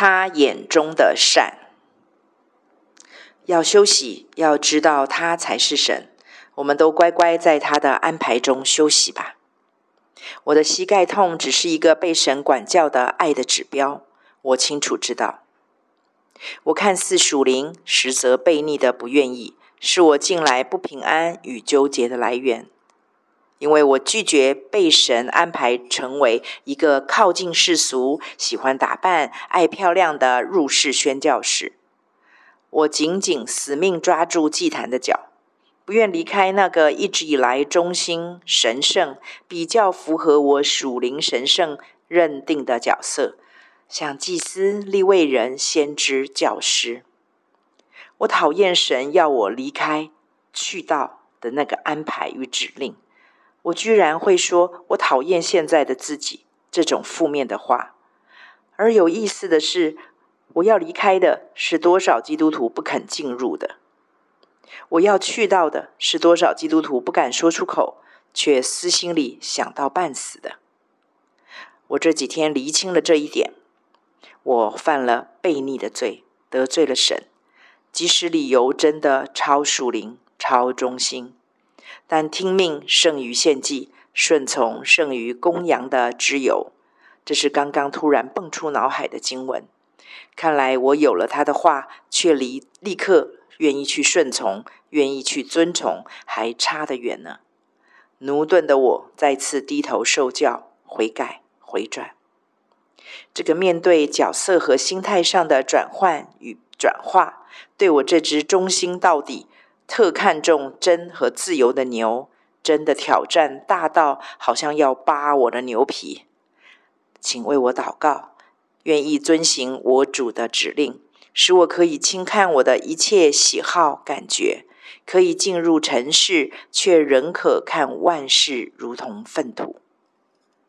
他眼中的善。要休息，要知道他才是神。我们都乖乖在他的安排中休息吧。我的膝盖痛只是一个被神管教的爱的指标，我清楚知道。我看似属灵，实则悖逆的不愿意，是我近来不平安与纠结的来源。因为我拒绝被神安排成为一个靠近世俗、喜欢打扮、爱漂亮的入世宣教士。我紧紧死命抓住祭坛的脚，不愿离开那个一直以来忠心、神圣、比较符合我属灵神圣认定的角色。像祭司、利未人、先知、教师，我讨厌神要我离开、去到的那个安排与指令。我居然会说“我讨厌现在的自己”这种负面的话。而有意思的是，我要离开的是多少基督徒不肯进入的；我要去到的是多少基督徒不敢说出口，却私心里想到半死的。我这几天厘清了这一点。我犯了悖逆的罪，得罪了神。即使理由真的超属灵、超忠心，但听命胜于献祭，顺从胜于公羊的脂油。这是刚刚突然蹦出脑海的经文。看来我有了他的话，却离立刻愿意去顺从、愿意去遵从，还差得远呢。奴钝的我再次低头受教、悔改、回转。这个面对角色和心态上的转换与转化，对我这只忠心到底、特看重真和自由的牛，真的挑战大到好像要扒我的牛皮。请为我祷告，愿意遵行我主的指令，使我可以轻看我的一切喜好感觉，可以进入尘世，却仍可看万事如同粪土。